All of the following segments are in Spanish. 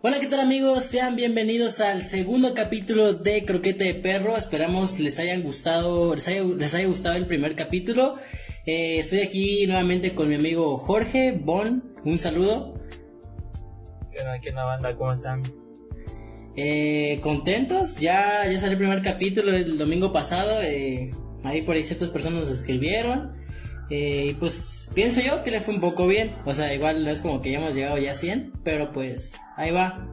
Hola, ¿qué tal amigos? Sean bienvenidos al segundo capítulo de Croquete de Perro. Esperamos les hayan gustado, les haya, gustado el primer capítulo. Eh, estoy aquí nuevamente con mi amigo Jorge Bon. Un saludo. ¿Qué onda, banda? ¿Cómo están? Eh, contentos, ya, ya salió el primer capítulo el domingo pasado. Eh, ahí por ahí ciertas personas nos escribieron. Y pues pienso yo que le fue un poco bien. O sea, igual no es como que ya hemos llegado ya a 100, pero pues ahí va.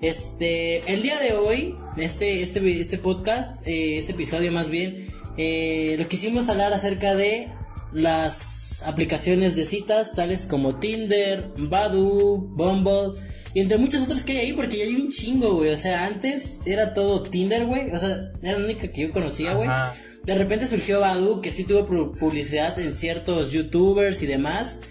Este, el día de hoy, este, este, este podcast, eh, este episodio más bien, eh, lo quisimos hablar acerca de las aplicaciones de citas, tales como Tinder, Badu, Bumble, y entre muchas otras que hay ahí, porque ya hay un chingo, güey. O sea, antes era todo Tinder, güey. O sea, era la única que yo conocía, güey. De repente surgió Badu, que sí tuvo publicidad en ciertos youtubers y demás.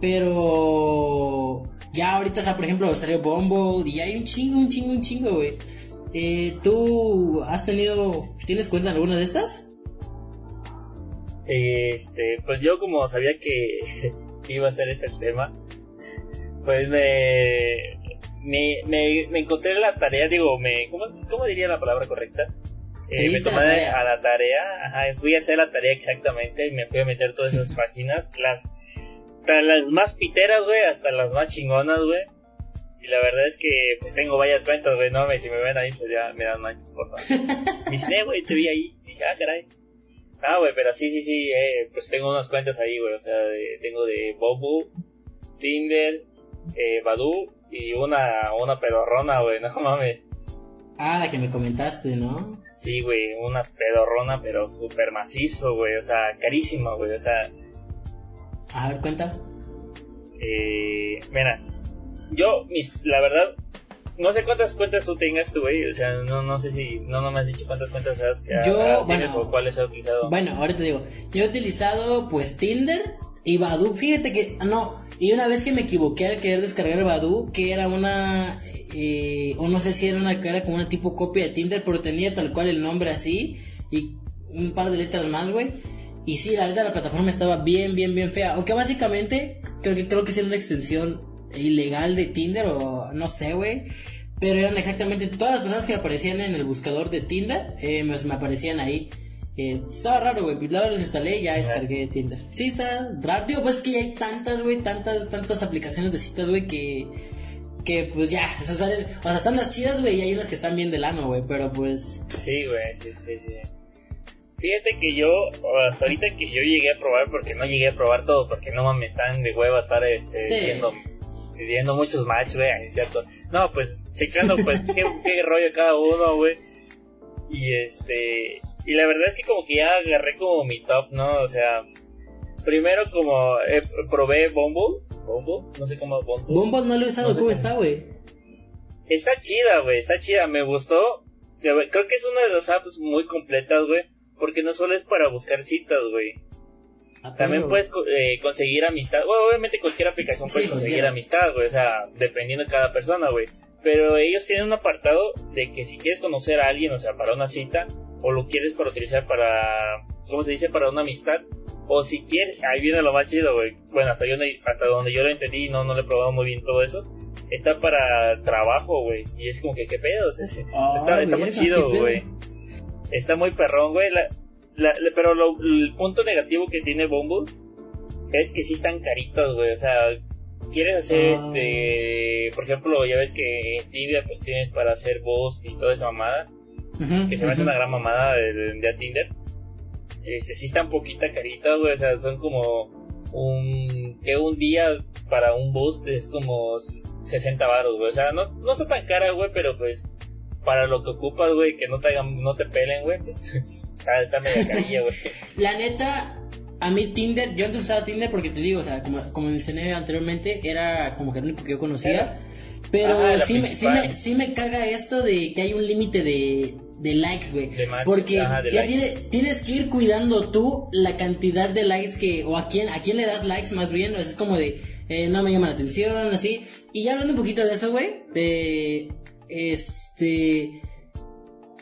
Pero ya ahorita, o sea, por ejemplo, salió Bumble y hay un chingo, un chingo, un chingo, güey. Eh, ¿Tú has tenido, tienes cuenta en alguna de estas? Este, pues yo como sabía que iba a ser este tema, pues me, me, me, encontré la tarea, digo, me, ¿cómo, ¿cómo diría la palabra correcta? Eh, me tomé a la tarea, ajá, fui a hacer la tarea exactamente y me fui a meter todas esas páginas, las, las más piteras, güey, hasta las más chingonas, güey. Y la verdad es que pues tengo varias cuentas, güey, no, si me ven ahí, pues ya me dan manchas, por favor. Me dice, güey, te vi ahí. Y dije, ah, caray. Ah, güey, pero sí, sí, sí, eh, pues tengo unas cuentas ahí, güey, o sea, tengo de Bobo, Tinder, eh, Badu y una, una pedorrona, güey, no mames. Ah, la que me comentaste, ¿no? Sí, güey, una pedorrona, pero súper macizo, güey, o sea, carísima, güey, o sea... A ver, cuenta. Eh, mira, yo, mis, la verdad, no sé cuántas cuentas tú tengas tú, güey, o sea, no, no sé si, no, no me has dicho cuántas cuentas has que yo, bueno, o cuáles has utilizado. Bueno, ahora te digo, yo he utilizado, pues, Tinder y Badu, fíjate que, no, y una vez que me equivoqué al querer descargar Badu, que era una eh, o no sé si era una cara como una tipo copia de Tinder, pero tenía tal cual el nombre así y un par de letras más, güey. Y sí, la verdad la plataforma estaba bien, bien, bien fea. Aunque básicamente creo que creo que es una extensión ilegal de Tinder o no sé, güey. Pero eran exactamente todas las personas que aparecían en el buscador de Tinder, eh, me, aparecían ahí. Eh, estaba raro, güey. Luego los instalé y ya descargué Tinder. Sí, está raro. Digo, pues es que ya hay tantas, güey, tantas, tantas aplicaciones de citas, güey, que que pues ya, o sea, salen, o sea, están las chidas, güey, y hay unas que están bien del ano, güey, pero pues... Sí, güey, sí, sí, sí. Fíjate que yo, hasta ahorita que yo llegué a probar, porque no llegué a probar todo, porque no me están de hueva estar este, viendo, muchos matches, güey, es cierto. No, pues checando, pues, qué, qué rollo cada uno, güey. Y este, y la verdad es que como que ya agarré como mi top, ¿no? O sea, primero como eh, probé Bumble, Bumble, no sé cómo Bumble. Bumble no lo he usado, ¿cómo, está, güey? Está chida, güey, está chida, me gustó. Creo que es una de las apps muy completas, güey, porque no solo es para buscar citas, güey. Ah, También puedes eh, conseguir amistad. Bueno, obviamente cualquier aplicación puede conseguir amistad, güey. O sea, dependiendo de cada persona, güey. Pero ellos tienen un apartado de que si quieres conocer a alguien, o sea, para una cita, o lo quieres para utilizar para, ¿cómo se dice? Para una amistad, o si quieres, ahí viene lo más chido, güey. Bueno, hasta, yo, hasta donde yo lo entendí, no, no le he probado muy bien todo eso. Está para trabajo, güey. Y es como que, ¿qué pedo? Ah, está, está muy chido, güey. Está muy perrón, güey. pero el punto negativo que tiene Bumble es que sí están caritos, güey. O sea, quieres hacer ah. este. Por ejemplo, ya ves que en Tinder, pues tienes para hacer voz y toda esa mamada. que se me hace una gran mamada de, de Tinder este, sí están poquita carita, güey, o sea, son como un, que un día para un boost es como 60 baros, güey, o sea, no, no está tan cara, güey, pero pues, para lo que ocupas, güey, que no te hagan, no te pelen, güey, pues, está, está media carilla, güey. La neta, a mí Tinder, yo antes usaba Tinder porque te digo, o sea, como, como mencioné anteriormente, era como que el único que yo conocía. Pero sí, me, sí, me, sí me caga esto de que hay un límite de, de likes, güey. Porque ya tienes que ir cuidando tú la cantidad de likes que, o a quién, a quién le das likes más bien, o es como de, eh, no me llama la atención, así. Y ya hablando un poquito de eso, güey, de, este,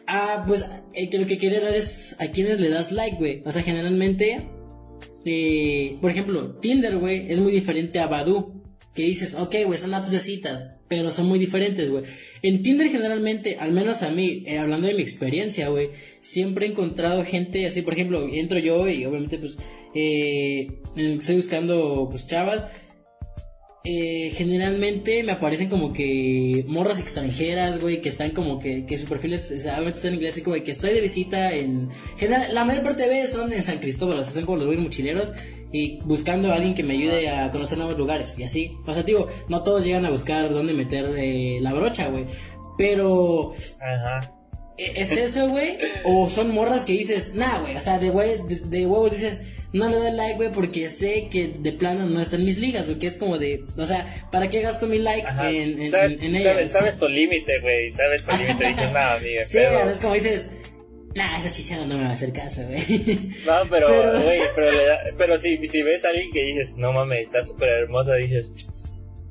ah, pues, eh, que lo que quiere dar es a quienes le das like, güey. O sea, generalmente, eh, por ejemplo, Tinder, güey, es muy diferente a Badu que dices, ok, güey, son apps de citas, pero son muy diferentes, güey. En Tinder generalmente, al menos a mí, eh, hablando de mi experiencia, güey, siempre he encontrado gente así, por ejemplo, entro yo y obviamente pues eh, estoy buscando pues chavas. Eh, generalmente me aparecen como que morras extranjeras, güey, que están como que, que su perfil es, o sea, está en inglés, así como que estoy de visita en... General, la mayor parte de veces son en San Cristóbal, o sea, son como los güeyes mochileros y buscando a alguien que me ayude a conocer nuevos lugares y así. O sea, digo, no todos llegan a buscar dónde meter eh, la brocha, güey. Pero... Ajá. ¿e-, ¿Es eso, güey? ¿O son morras que dices, nah, güey? O sea, de, güey, de, huevos dices, no le doy like, güey, porque sé que de plano no están mis ligas, güey, que es como de, o sea, ¿para qué gasto mi like en, en, ¿Sabes, en, ellas? Sabes, tu límite, güey, sabes tu límite, dices, nada, amiga. Sí, es como dices, Nah, esa chichara no me va a hacer caso, güey. No, pero, güey, pero, pero si, si ves a alguien que dices, no mames, está súper hermosa, dices,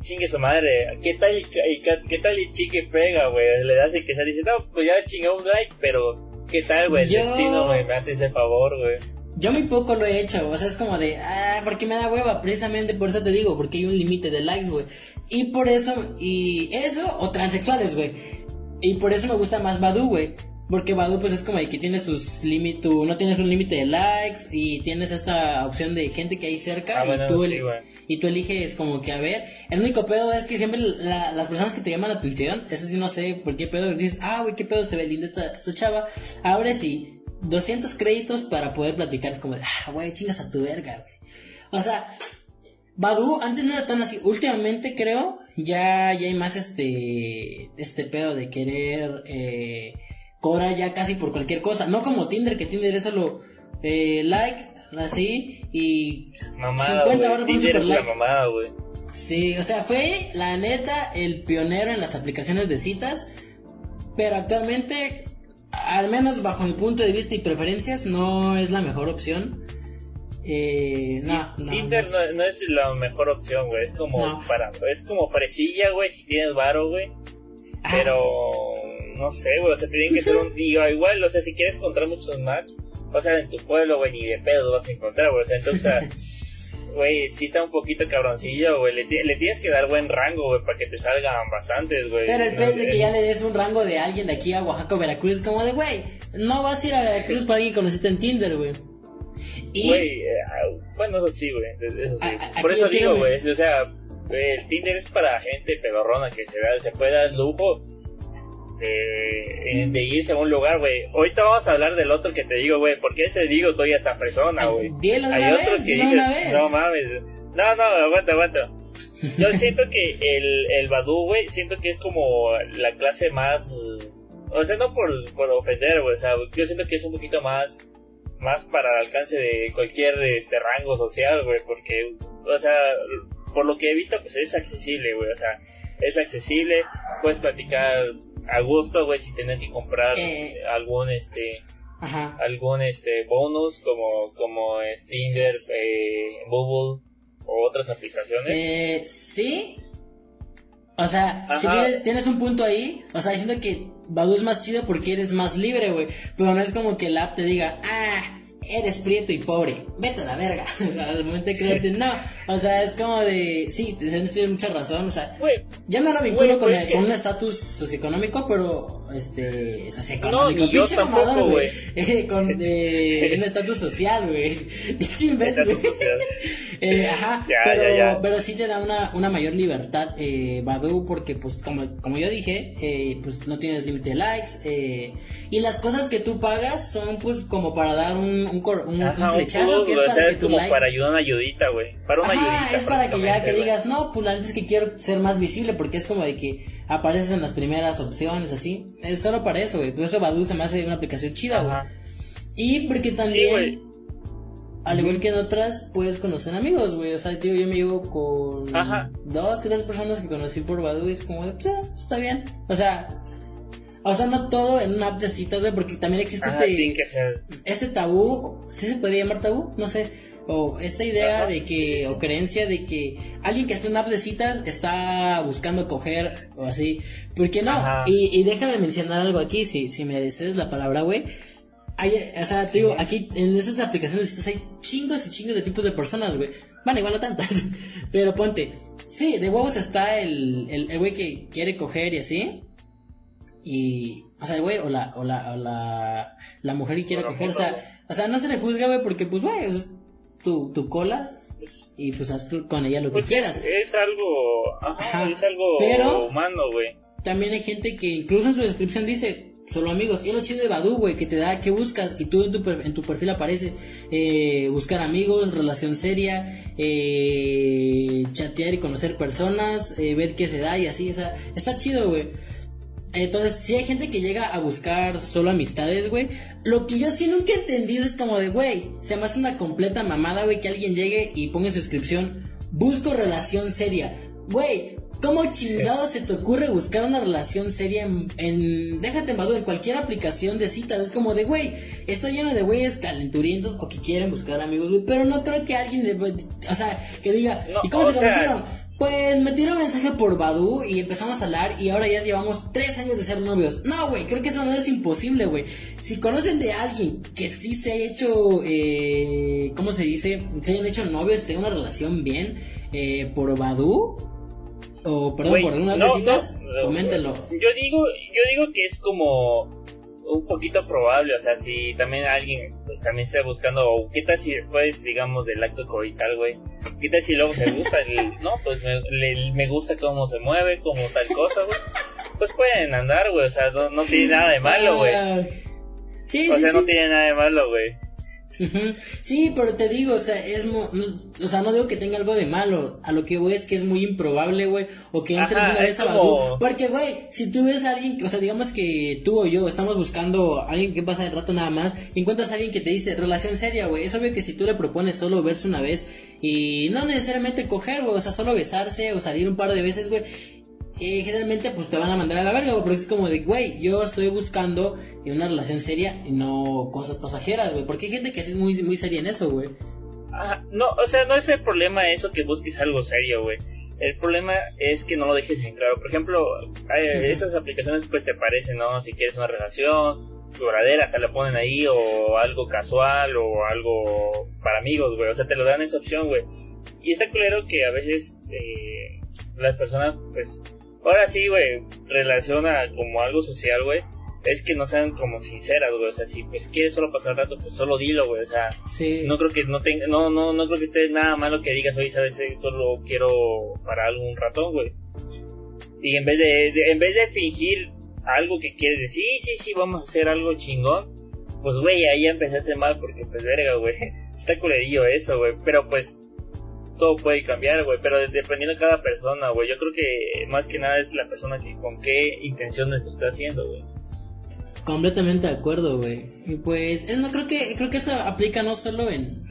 chingue su madre, ¿qué tal y, qué tal y chique pega, güey? Le das el que se dice, no, pues ya chingue un like, pero ¿qué tal, güey? El destino, güey, me hace ese favor, güey. Yo muy poco lo he hecho, o sea, es como de, ah, porque me da hueva, precisamente por eso te digo, porque hay un límite de likes, güey. Y por eso, y eso, o transexuales, güey. Y por eso me gusta más Badu, güey. Porque Badu pues es como de que tienes tus límites, no tienes un límite de likes y tienes esta opción de gente que hay cerca ah, y, tú y tú eliges como que a ver. El único pedo es que siempre las personas que te llaman la atención, eso sí no sé por qué pedo, dices, ah, güey, qué pedo se ve linda esta, esta chava. Ahora sí, 200 créditos para poder platicar, es como de, ah, güey, chingas a tu verga, güey. O sea, Badu antes no era tan así, últimamente creo, ya, ya hay más este, este pedo de querer, eh, cobrar ya casi por cualquier cosa. No como Tinder, que Tinder es solo eh, like, así, y mamada, 50 por un super like. Mamada, sí, o sea, fue la neta el pionero en las aplicaciones de citas, pero actualmente, al menos bajo mi punto de vista y preferencias, no es la mejor opción. Eh, no, no, Tinder no es... la mejor opción, güey. Es como para, es como fresilla, güey, si tienes varo, güey. Pero no sé, güey, o sea, tienen que ser un día igual, o sea, si quieres encontrar muchos más, o sea, en tu pueblo, güey, ni de pedo vas a encontrar, güey, o sea, entonces, güey, sí está un poquito cabroncillo, güey, le, le, tienes que dar buen rango, güey, para que te salgan bastantes, güey. Pero el pez de que ya le des un rango de alguien de aquí a Oaxaca o Veracruz, es como de, güey, no vas a ir a Veracruz para alguien que conociste en Tinder, güey. Güey, eh, bueno, eso sí, güey, eso sí. Por eso digo, güey, o sea, el Tinder es para gente pedorrona que se, da, se puede dar lujo de, de, irse a un lugar, güey. Ahorita vamos a hablar del otro que te digo, güey. ¿Por qué se digo estoy a esta persona, güey? Hay otros que dices, no mames. No, no, aguanta, aguanta. Yo siento que el, el Badu, güey, siento que es como la clase más. O sea, no por, por ofender, güey. O sea, yo siento que es un poquito más. Más para el alcance de cualquier este rango social, güey. Porque, o sea, por lo que he visto, pues es accesible, güey. O sea, es accesible. Puedes platicar a gusto, güey, si tienes que comprar eh, algún este algún este bonus como como Tinder, eh, Google o otras aplicaciones. Eh, sí. O sea, si tienes, un punto ahí, o sea, diciendo que Badu es más chido porque eres más libre, güey. Pero no es como que el app te diga, ah, eres prieto y pobre, vete a la verga. Al momento de creerte, no. O sea, es como de, sí, tienes mucha razón. O sea, ya no lo vinculo con, con, un estatus socioeconómico, pero, este, socioeconómico. No, yo tampoco, güey. con eh, un estatus social, güey. Dicho imbécil. eh, ajá, pero, pero sí te da una, una mayor libertad, eh, Badu, porque, pues, como, como yo dije, eh, pues no tienes límite de likes, eh, y las cosas que tú pagas son, pues, como para dar un un, un, flechazo que es para que como para ayudar una ayudita, güey. Para una ayudita. es para que ya que digas, no, pues la es que quiero ser más visible porque es como de que apareces en las primeras opciones, así. Es solo para eso, güey. Por eso Badu se me hace una aplicación chida, güey. Y porque también, al igual que en otras, puedes conocer amigos, güey. O sea, tío, yo me llevo con dos, que tres personas que conocí por Badu y es como, pues, está bien. O sea, o sea, no todo en una app de citas, güey, porque también existe este, este tabú, ¿sí se puede llamar tabú? No sé. O esta idea de que, o creencia de que alguien que está en app de citas está buscando coger o así. ¿Por qué no? Y, y déjame mencionar algo aquí, si, si me desees la palabra, güey. Hay, o sea, te digo, aquí en esas aplicaciones de citas hay chingos y chingos de tipos de personas, güey. Bueno, igual no tantas. Pero ponte, Sí, de huevos está el, el, güey que quiere coger y así. Y, o sea, el güey o la, o la, o la, la mujer que quiere coger, o sea, o sea, no se le juzga, güey, porque pues, güey, es tu, tu cola y pues haz con ella lo que pues quieras. Es, algo, ajá, es algo humano, güey. También hay gente que incluso en su descripción dice, solo amigos. Y es lo chido de Badu, güey, que te da qué buscas y tú en tu, en tu perfil aparece eh, buscar amigos, relación seria, eh, chatear y conocer personas, eh, ver qué se da y así, o sea, está chido, güey. Entonces, si hay gente que llega a buscar solo amistades, güey, lo que yo sí nunca he entendido es como de, güey, se me hace una completa mamada, güey, que alguien llegue y ponga en su descripción, busco relación seria. Güey, ¿Cómo chingado se te ocurre buscar una relación seria en, déjate en en cualquier aplicación de citas? Es como de, güey, está lleno de güeyes calenturientos o que quieren buscar amigos, güey, pero no creo que alguien, o sea, que diga, ¿y cómo se conocieron? Pues me tiró un mensaje por Badu y empezamos a hablar y ahora ya llevamos tres años de ser novios. No, güey, creo que eso no es imposible, güey. Si conocen de alguien que sí se ha hecho, eh, ¿cómo se dice? Se hayan hecho novios, tenga una relación bien eh, por Badu, o perdón, por algunas no, coméntenlo. Yo digo, yo digo que es como un poquito probable, o sea, si también alguien pues también está buscando, o qué tal si después, digamos, del acto coital, güey, qué tal si luego se gusta, no, pues me, me, gusta cómo se mueve, como tal cosa, güey, pues pueden andar, güey, o sea, no, tiene nada de malo, güey. Sí, o sea, no tiene nada de malo, güey. Sí, pero te digo, o sea, es o sea, no digo que tenga algo de malo, a lo que voy es que es muy improbable, güey, o que entres una vez a Badu, porque güey, si tú ves a alguien, o sea, digamos que tú o yo estamos buscando a alguien que pasa el rato nada más, y encuentras a alguien que te dice relación seria, güey, es obvio que si tú le propones solo verse una vez y no necesariamente coger, güey, o sea, solo besarse o salir un par de veces, güey, y generalmente pues te van a mandar a la verga, porque es como de, güey, yo estoy buscando una relación seria y no cosas pasajeras, güey, porque hay gente que es muy, muy seria en eso, güey. no, o sea, no es el problema eso que busques algo serio, güey. El problema es que no lo dejes en claro. Por ejemplo, esas aplicaciones pues te parecen, ¿no? Si quieres una relación duradera, te la ponen ahí, o algo casual, o algo para amigos, güey. O sea, te lo dan esa opción, güey. Y está claro que a veces eh, las personas, pues, Ahora sí, güey, relaciona como algo social, güey. Es que no sean como sinceras, güey. O sea, si pues quieres solo pasar rato, pues solo dilo, güey. O sea, no creo que no tenga, no, no, no creo que esté nada malo que digas, oye, sabes, esto lo quiero para algún ratón, güey. Y en vez de, en vez de fingir algo que quieres decir, sí, sí, sí, vamos a hacer algo chingón, pues, güey, ahí empezaste mal porque, pues, verga, güey. Está culerillo eso, güey. Pero, pues, todo puede cambiar, güey, pero dependiendo de cada persona, güey. Yo creo que más que nada es la persona que con qué intenciones lo está haciendo, güey. Completamente de acuerdo, güey. Y pues, no creo que creo que eso aplica no solo en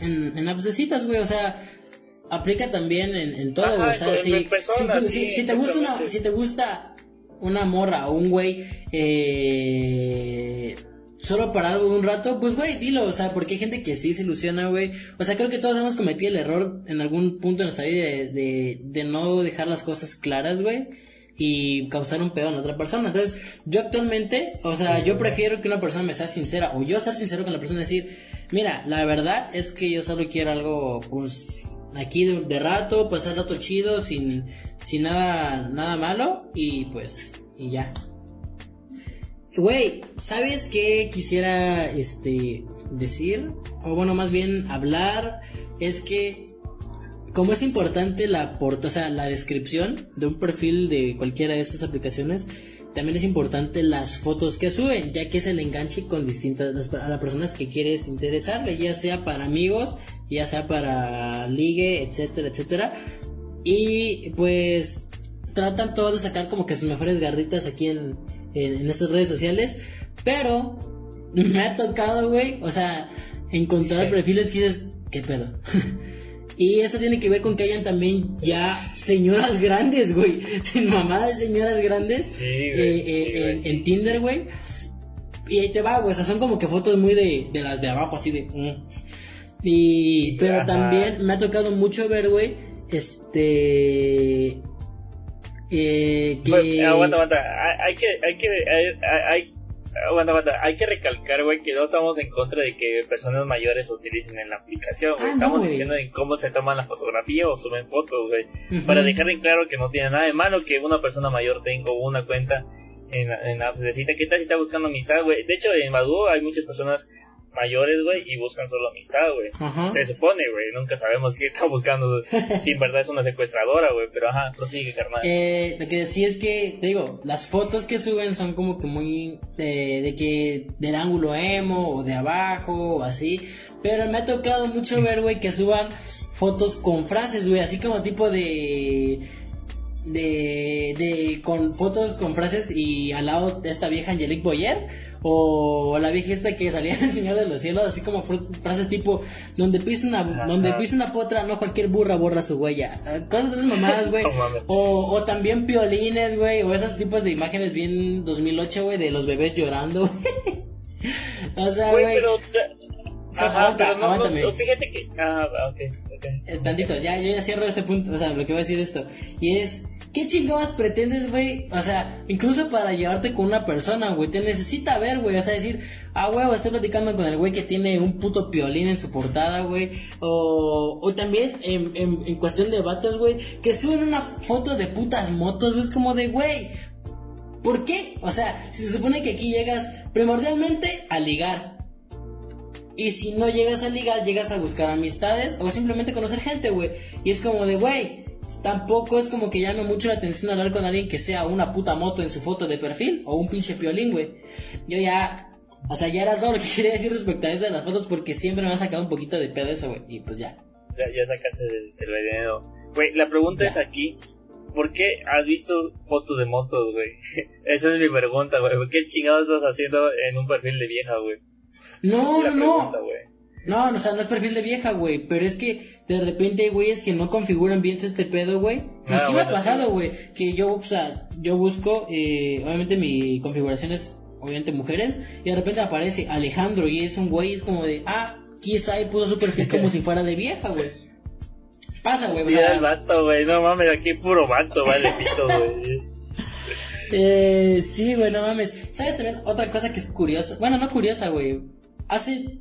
en, en citas, güey, o sea, aplica también en, en todo, güey. O sea, si, si, te gusta una, si te gusta una morra o un güey eh solo para algo un rato, pues güey, dilo, o sea, porque hay gente que sí se ilusiona, güey. O sea, creo que todos hemos cometido el error en algún punto de nuestra vida de, de, no dejar las cosas claras, güey. Y causar un pedo en otra persona. Entonces, yo actualmente, o sea, yo prefiero que una persona me sea sincera, o yo ser sincero con la persona y decir, mira, la verdad es que yo solo quiero algo, pues, aquí de, de rato, pasar rato chido, sin, sin nada, nada malo, y pues, y ya. Güey, ¿sabes qué quisiera este decir? O bueno, más bien hablar es que como es importante la o sea, la descripción de un perfil de cualquiera de estas aplicaciones, también es importante las fotos que suben, ya que es el enganche con distintas a las personas que quieres interesarle, ya sea para amigos, ya sea para ligue, etcétera, etcétera. Y pues tratan todos de sacar como que sus mejores garritas aquí en en, estas redes sociales, pero me ha tocado, güey, o sea, encontrar perfiles que dices, ¿qué pedo? y esto tiene que ver con que hayan también ya señoras grandes, güey, mamadas de señoras grandes eh, eh, en, Tinder, güey. Y ahí te va, güey, o sea, son como que fotos muy de, de las de abajo, así de... Mm. Y, pero también me ha tocado mucho ver, güey, este eh, que... aguanta, aguanta. Hay que, hay que, hay, bueno, bueno, hay que recalcar, güey, que no estamos en contra de que personas mayores utilicen en la aplicación, güey. Ah, estamos diciendo en cómo se toman la fotografía o suben fotos, güey. Para dejar en claro que no tiene nada de malo que una persona mayor tenga una cuenta en, en la cita. ¿Qué tal si está buscando amistad, güey? De hecho, en Badu hay muchas personas mayores, güey, y buscan solo amistad, güey. Se supone, güey, nunca sabemos si está buscando, si en verdad es una secuestradora, güey, pero ajá, prosigue, carnal. Eh, lo que sí es que, te digo, las fotos que suben son como que muy, eh, de que, del ángulo emo, o de abajo, o así, pero me ha tocado mucho ver, güey, que suban fotos con frases, güey, así como tipo de de, de con fotos con frases y al lado de esta vieja Angelique Boyer o la vieja esta que salía en el Señor de los Cielos así como frases tipo donde pisa una donde pisa una potra no cualquier burra borra su huella cosas de esas mamadas güey. O, o también piolines güey o esos tipos de imágenes bien 2008 güey de los bebés llorando o sea güey fíjate que. Ah, ok, eh, tantito, ya, yo ya cierro este punto, o sea, lo que voy a decir esto. Y es, ¿Qué chingados pretendes, güey? O sea, incluso para llevarte con una persona, güey, te necesita ver, güey. O sea, decir, ah, güey, estoy platicando con el güey que tiene un puto piolín en su portada, güey. O, o también en, en, cuestión de vatos, güey, que suben una foto de putas motos, güey. Es como de, güey, ¿por qué? O sea, si se supone que aquí llegas primordialmente a ligar. Y si no llegas a ligar, llegas a buscar amistades o simplemente conocer gente, güey. Y es como de, güey, tampoco es como que llame mucho la atención hablar con alguien que sea una puta moto en su foto de perfil o un pinche piolín, güey. Yo ya, o sea, ya era todo lo que quería decir respecto a eso de las fotos porque siempre me ha sacado un poquito de pedo eso, güey. Y pues ya. Ya, ya sacaste el veneno. Güey, la pregunta es aquí. ¿Por qué has visto fotos de motos, güey? Esa es mi pregunta, güey. ¿Qué chingados estás haciendo en un perfil de vieja, güey? No, no, no. No, o sea, no es perfil de vieja, güey. Pero es que de repente hay güeyes que no configuran bien este pedo, güey. Y ah, sí me ha pasado, güey. Que yo, o sea, yo busco, eh, obviamente mi configuración es, obviamente, mujeres. Y de repente aparece Alejandro y es un güey, es como de, ah, quizá y puso su perfil como si fuera de vieja, güey. Pasa, güey. Mira el vato, güey. No mames, aquí puro vato, vale, pito, güey. eh, sí, güey, no mames. ¿Sabes también otra cosa que es curiosa? Bueno, no curiosa, güey. Hace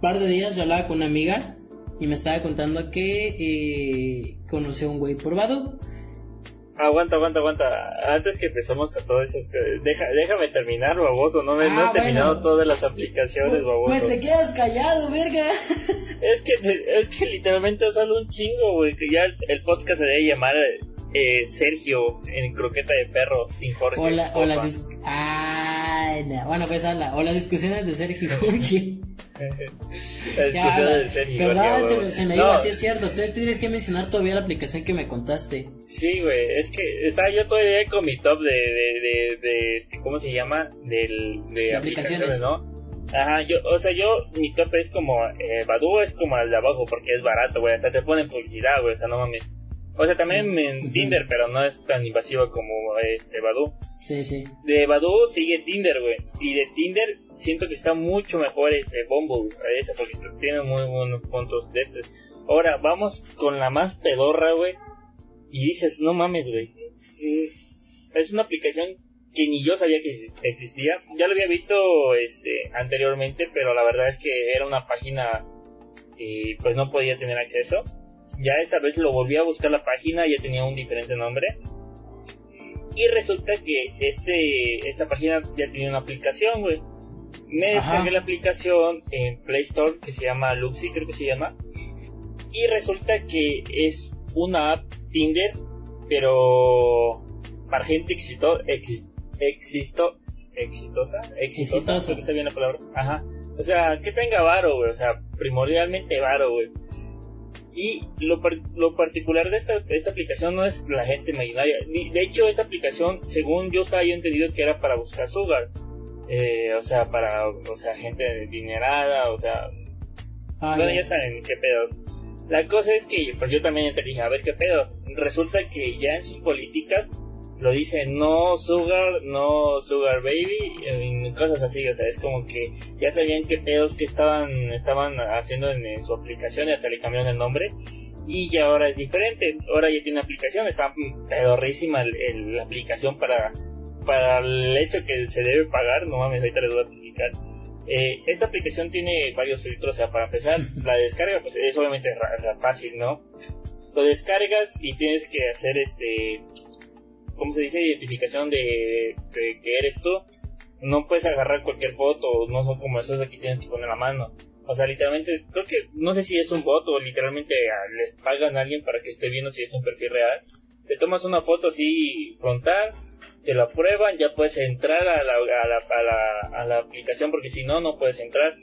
par de días yo hablaba con una amiga y me estaba contando que eh, conoció a un güey por Badu. Aguanta, aguanta, aguanta. Antes que empezamos con todo eso, deja, déjame terminar, baboso. No, me, no he ah, terminado todas las aplicaciones, pues, baboso. Pues te quedas callado, verga. Es que, es que literalmente solo un chingo, güey. Que ya el podcast se debe llamar eh, Sergio en croqueta de perro sin Jorge. O, la, o las Ay, no. Bueno, pues habla. O las discusiones de Sergio Jorge. ya, de Sergio Jorge. Se, me iba, así es cierto. Tú tienes que mencionar todavía la aplicación que me contaste. Sí, güey. Es que estaba yo todavía con mi top de, de, de, de este, ¿cómo se llama? Del, de, aplicaciones, ¿no? Ajá, yo, o sea, yo, mi top es como, eh, Badu es como el de abajo porque es barato, güey, hasta te ponen publicidad, güey, o sea, no mames. O sea, también en Tinder, pero no es tan invasivo como este Badu. Sí, sí. De Badu sigue Tinder, güey. Y de Tinder siento que está mucho mejor este Bumble, ese, porque tiene muy buenos puntos de este. Ahora, vamos con la más pedorra, güey. Y dices, no mames, güey. Mm, es una aplicación que ni yo sabía que existía. Ya lo había visto este anteriormente, pero la verdad es que era una página y pues no podía tener acceso ya esta vez lo volví a buscar la página, ya tenía un diferente nombre. Y resulta que este, esta página ya tenía una aplicación, güey. Me descargué la aplicación en Play Store que se llama Luxi, creo que se llama. Y resulta que es una app Tinder, pero para gente exito, existo, exitosa, exitosa, creo que está bien la palabra. Ajá. O sea, que tenga varo, güey. O sea, primordialmente varo, güey. Y lo, lo particular de esta, esta, aplicación no es la gente imaginaria. De hecho, esta aplicación, según yo estaba entendido que era para buscar sugar. Eh, o sea, para, o sea, gente dinerada, o sea... Ah, bueno, ya. saben qué pedos. La cosa es que, pues yo también te dije, a ver qué pedo. Resulta que ya en sus políticas lo dice no sugar, no sugar baby, cosas así, o sea, es como que ya sabían qué pedos que estaban, estaban haciendo en, su aplicación y hasta le cambiaron el nombre. Y ya ahora es diferente, ahora ya tiene aplicación, está pedorrísima la aplicación para, para el hecho que se debe pagar, no mames, ahorita les voy a explicar. Eh, esta aplicación tiene varios filtros, o sea, para empezar, la descarga pues es obviamente fácil, ¿no? Lo descargas y tienes que hacer este, ¿cómo se dice? Identificación de, de que eres tú. No puedes agarrar cualquier foto, no son como esos que tienes que poner la mano. O sea, literalmente, creo que, no sé si es un bot o literalmente le pagan a alguien para que esté viendo si es un perfil real. Te tomas una foto así frontal, te la prueban, ya puedes entrar a la, a la, a la, a la aplicación porque si no, no puedes entrar.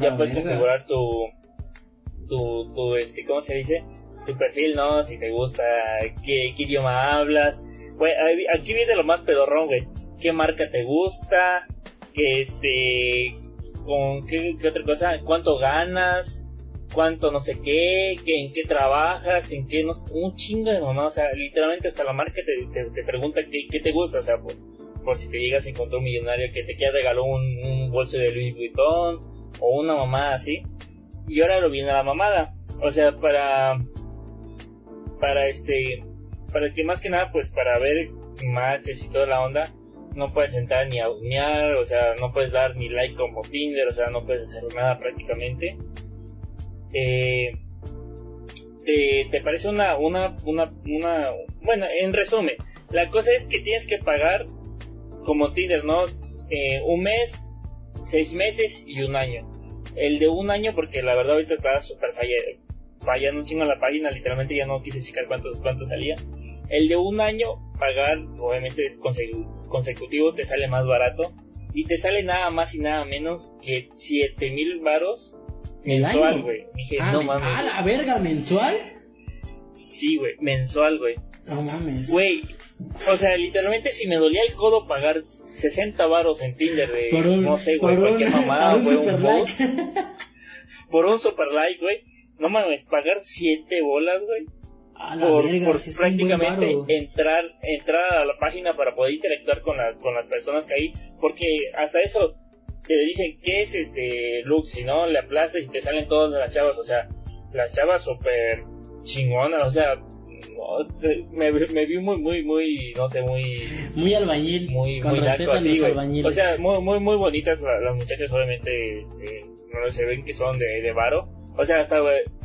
ya puedes configurar tu, tu, tu, este, ¿cómo se dice? Tu perfil, ¿no? Si te gusta, qué, qué idioma hablas. Güey, aquí viene lo más pedorrón, güey. ¿Qué marca te gusta? Que este, con qué, otra cosa, cuánto ganas, cuánto no sé qué, en qué trabajas, en qué no un chingo de mamá, o sea, literalmente hasta la marca te, te, pregunta qué, qué, te gusta, o sea, por, por, si te llegas a encontrar un millonario que te quiera regaló un, bolso de Louis Vuitton o una mamá así, y ahora lo viene la mamada, o sea, para, para este, para que más que nada, pues para ver matches y toda la onda, no puedes entrar ni a unear, o sea, no puedes dar ni like como Tinder, o sea, no puedes hacer nada prácticamente. Eh, te, parece una, una, una, una, bueno, en resumen, la cosa es que tienes que pagar como Tinder, ¿no? Eh, un mes, seis meses y un año. El de un año, porque la verdad ahorita está súper fallando un chingo la página, literalmente ya no quise checar cuánto, cuánto salía. El de un año, pagar, obviamente es consecutivo, te sale más barato. Y te sale nada más y nada menos que 7 mil varos mensual, güey. Dije, ah, no mames. ¿Ah, la verga, mensual? Sí, güey, mensual, güey. No mames. Güey, o sea, literalmente si me dolía el codo pagar 60 varos en Tinder de, no sé, güey, cualquier mamada, güey, un, un por un super like, güey. No mames, pagar 7 bolas, güey por, prácticamente entrar entrar a la página para poder interactuar con las con las personas que hay porque hasta eso te dicen qué es este look si no le aplastas y te salen todas las chavas o sea las chavas súper chingonas o sea me, me, vi muy muy muy no sé muy muy albañil muy muy o sea muy muy muy bonitas las, muchachas obviamente este, no se ven que son de, de varo o sea hasta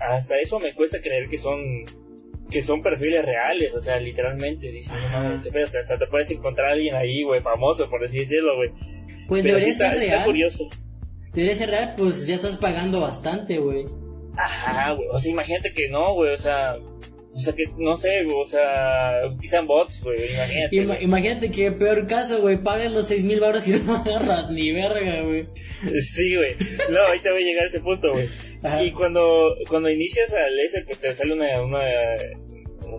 hasta eso me cuesta creer que son que son perfiles reales, o sea, literalmente, dicen, no hasta te puedes encontrar a alguien ahí, güey, famoso, por así decirlo, güey. Pues debería ser real. curioso. Debería ser real, pues ya estás pagando bastante, güey. Ajá, güey, o sea, imagínate que no, güey, o sea, o sea, que no sé, o sea, quizás bots, güey, imagínate. imagínate que peor caso, güey, pagas los seis mil baros y no agarras ni verga, güey. Sí, güey. No, ahorita voy a llegar a ese punto, güey. Y cuando, cuando inicias al ese, que te sale una, una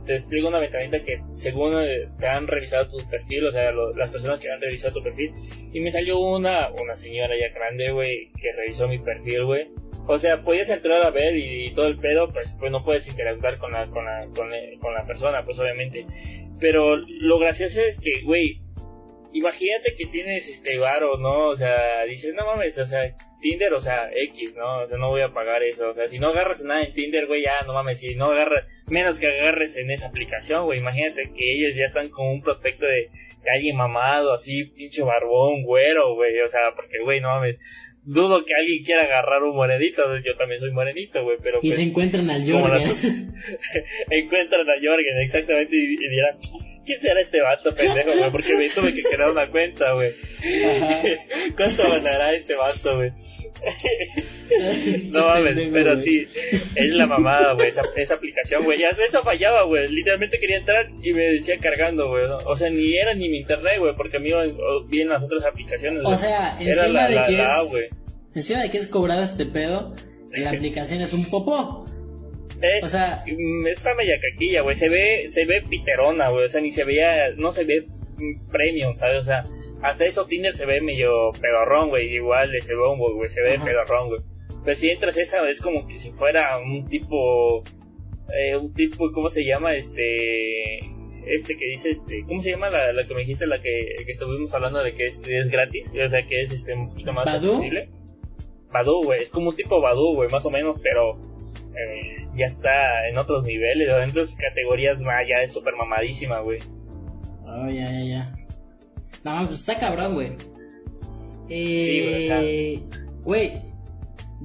te explico una ventanita que según eh, te han revisado tu perfil, o sea, las personas que han revisado tu perfil, y me salió una, una señora ya grande, güey, que revisó mi perfil, güey. O sea, podías entrar a ver y, todo el pedo, pues, pues no puedes interactuar con la, con la, con con la persona, pues obviamente. Pero lo gracioso es que, güey, imagínate que tienes este varo, ¿no? O sea, dices, no mames, o sea, Tinder, o sea, X, ¿no? O sea, no voy a pagar eso. O sea, si no agarras nada en Tinder, güey, ya, no mames, si no agarras, menos que agarres en esa aplicación, güey. Imagínate que ellos ya están con un prospecto de, alguien mamado, así, pinche barbón, güero, güey. O sea, porque, güey, no mames. Dudo que alguien quiera agarrar un morenito, yo también soy morenito, güey, pero... Y se pues, encuentran al Jorgen. encuentran a Jorgen, exactamente, y, y dirán, ¿Quién será este vato pendejo, güey? Porque me tuve que crear una cuenta, güey. ¿Cuánto ganará este vato, güey? no mames, pero sí, es la mamada, güey, esa, esa, aplicación, güey. Ya eso fallaba, güey. Literalmente quería entrar y me decía cargando, güey. O sea, ni era ni mi internet, güey, porque a mí bien las otras aplicaciones. O sea, encima de que es, encima de que es cobrado este pedo, la aplicación es un popó. Es, o sea, mm, está media caquilla, güey. Se ve, se ve piterona, güey. O sea, ni se veía, no se ve premium, ¿sabes? O sea, hasta eso Tinder se ve medio pedorrón, güey. Igual ese bombo, güey. Se ve pedorrón, güey. Pero si entras esa, es como que si fuera un tipo, eh, un tipo, ¿cómo se llama? Este, este que dice, este, ¿cómo se llama la, la que me dijiste, la que, que estuvimos hablando de que es, es gratis? O sea, que es este, un poquito más accesible. Badu, güey. Es como un tipo Badu, güey, más o menos, pero eh, ya está en otros niveles, dentro de categorías más, ya es súper mamadísima, güey. Oh, ya, ya, ya. No, pues está cabrón, güey. Eh, güey,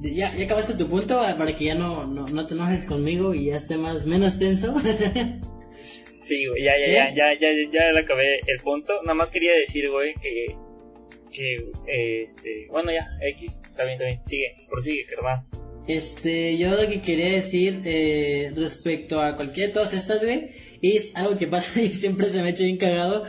¿ya, ¿ya acabaste tu punto para que ya no, no, no te enojes conmigo y ya esté más, menos tenso? sí, güey, ya, ya, ya, ya, ya, ya, le acabé el punto. Nada más quería decir, güey, que, que, este, bueno, ya, X, está bien, está bien, sigue, prosigue, carnal. Este, yo lo que quería decir eh, respecto a cualquiera de todas estas, güey, es algo que pasa y siempre se me ha hecho bien cagado,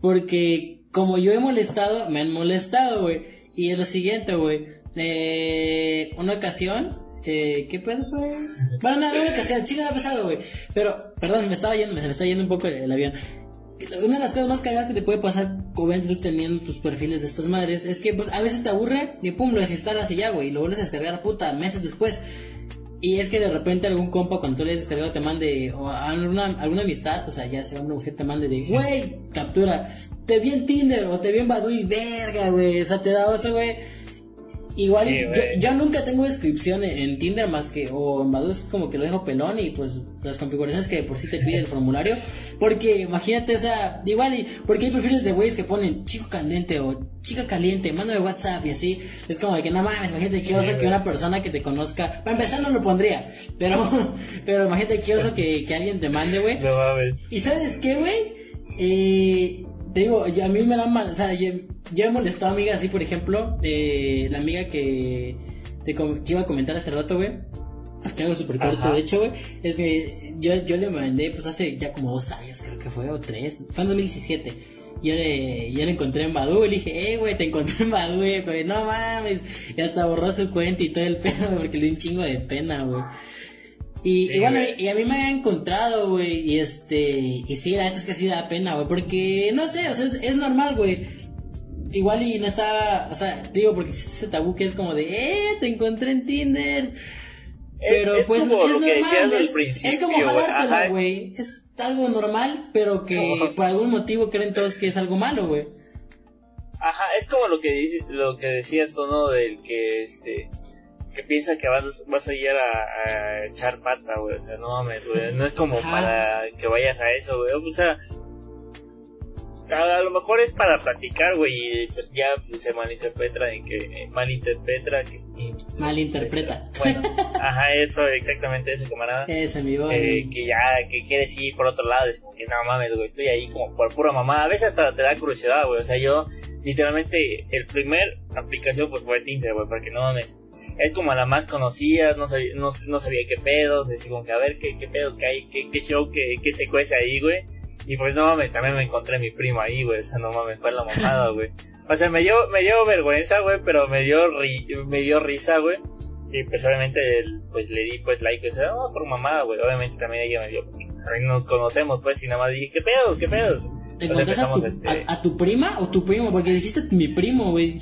porque como yo he molestado, me han molestado, güey. Y es lo siguiente, güey. Eh, una ocasión, eh, ¿qué pedo fue? Bueno, no, una ocasión, chido ha pesado, güey. Pero, perdón, se me estaba yendo, se me está yendo un poco el avión una de las cosas más cagadas que te puede pasar tú teniendo tus perfiles de estas madres es que pues, a veces te aburre y pum, lo desinstalas y ya, güey, y lo vuelves a descargar puta meses después. Y es que de repente algún compa cuando tú le has descargado te mande, o alguna, alguna amistad, o sea, ya sea una mujer te mande de, güey, captura, te vi en Tinder o te vi en Badoo y verga, güey, o sea, te da eso, güey Igual, yo, nunca tengo descripción en, Tinder más que, o en Badoo es como que lo dejo pelón y pues las configuraciones que por sí te pide el formulario. Porque imagínate, o sea, igual, y, porque hay perfiles de güeyes que ponen chico candente o chica caliente, de WhatsApp y así. Es como de que no mames, imagínate qué oso que una persona que te conozca, para empezar no lo pondría, pero, pero imagínate qué oso que, que alguien te mande, güey. No mames. Y sabes qué, güey, eh, te digo, a mí me da mal, o sea, yo, he molestado a amigas así, por ejemplo, eh, la amiga que, te, que iba a comentar hace rato, güey. Que algo súper corto, de hecho, güey. Es que yo, yo le mandé, pues hace ya como dos años, creo que fue, o tres. Fue en 2017. Yo le, yo le encontré en Badu y le dije, eh, güey, te encontré en Badu, güey. No mames. Y hasta borró su cuenta y todo el pedo, porque le di un chingo de pena, güey. Y, bueno, y a mí me ha encontrado, güey, y este, y sí, la neta es que sí da pena, güey, porque, no sé, o sea, es, normal, güey. Igual y no estaba, o sea, digo, porque ese tabú que es como de, eh, te encontré en Tinder. Pero pues es normal, es, es, como jalártela, güey. Es algo normal, pero que por algún motivo creen todos que es algo malo, güey. Ajá, es como lo que dices, lo que decías tú, ¿no? Del que, este, que piensa que vas, vas a ir a, echar pata, güey. O sea, no mames, güey. No es como para que vayas a eso, güey. O sea, a, lo mejor es para platicar, güey. Y pues ya se malinterpreta en que. Malinterpreta. Que, malinterpreta. Bueno, ajá, eso, exactamente eso, camarada. Ese, mi eh, Que ya, que quieres ir por otro lado. Es como que no mames, güey. Estoy ahí como por pura mamá. A veces hasta te da curiosidad, güey. O sea, yo, literalmente, el primer aplicación pues fue Tinder, güey. Porque no mames es como la más conocida, no sabía, no, no sabía qué pedos, decía como que a ver qué, qué pedos que hay, qué, qué show, qué, qué se cuece ahí, güey. Y pues no mames, también me encontré mi primo ahí, güey, o sea, no mames, fue la mamada, güey. O sea, me dio, me dio vergüenza, güey, pero me dio, me dio risa, güey. Y pues obviamente, pues le di pues like, o sea, oh, por mamada, güey. Obviamente también ella me dio, porque nos conocemos, pues, y nada más dije, ¿qué pedos, qué pedos? ¿Te encontraste a tu, este a, tu prima o tu primo? Porque dijiste mi primo, güey.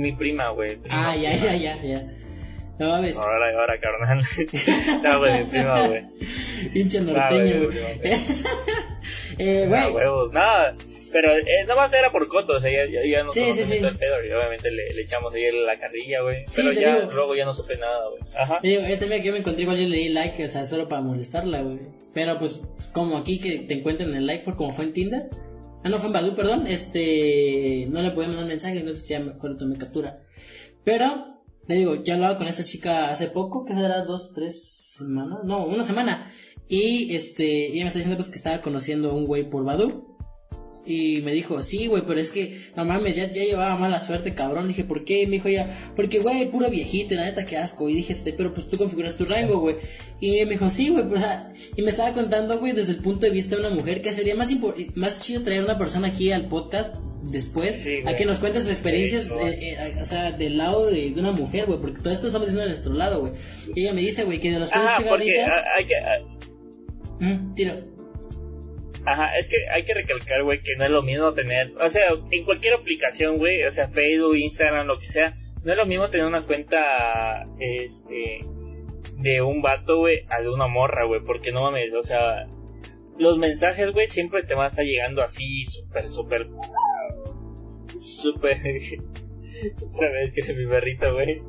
Mi prima, güey. Ah, ya, ya, ya, ya. No mames. Ahora, ahora, carnal. no, güey, mi prima, güey. Pinche norteño, güey. eh, güey. huevos, nada. Pero eh, nada más era por coto, o sea, ya, ya, no sí, sí, sí. el pedo, y obviamente le, le echamos ahí la carrilla, güey. Sí, pero ya digo, luego ya no supe nada, güey. Ajá. Te digo, este día que yo me encontré igual yo le di like, o sea, solo para molestarla, güey. Pero pues, como aquí que te encuentren el like por como fue en Tinder. Ah, no, fue en Badu, perdón. Este, no le podía mandar mensaje, entonces ya mejor tomé captura. Pero, le digo, yo hablaba con esta chica hace poco, que será dos, tres semanas, no, una semana. Y este, ella me está diciendo pues que estaba conociendo a un güey por Badu. Y me dijo, sí, güey, pero es que, no mames, ya, ya llevaba mala suerte, cabrón. dije, ¿por qué? me dijo ella, porque, güey, puro viejito, la neta, qué asco. Y dije, este, pero pues tú configuras tu rango, güey. Y me dijo, sí, güey, pues, o sea, y me estaba contando, güey, desde el punto de vista de una mujer, que sería más, más chido traer una persona aquí al podcast después a que nos cuentes sus experiencias, eh, eh, o sea, del lado de, una mujer, güey, porque todo esto estamos diciendo de nuestro lado, güey. Y ella me dice, güey, que de las cosas pegaditas... Hay que... Mm, tiro. Ajá, es que hay que recalcar, güey, que no es lo mismo tener, o sea, en cualquier aplicación, güey, o sea, Facebook, Instagram, lo que sea, no es lo mismo tener una cuenta, este, de un vato, güey, a de una morra, güey, porque no mames, o sea, los mensajes, güey, siempre te van a estar llegando así, súper, súper súper. Otra vez que mi perrito, güey.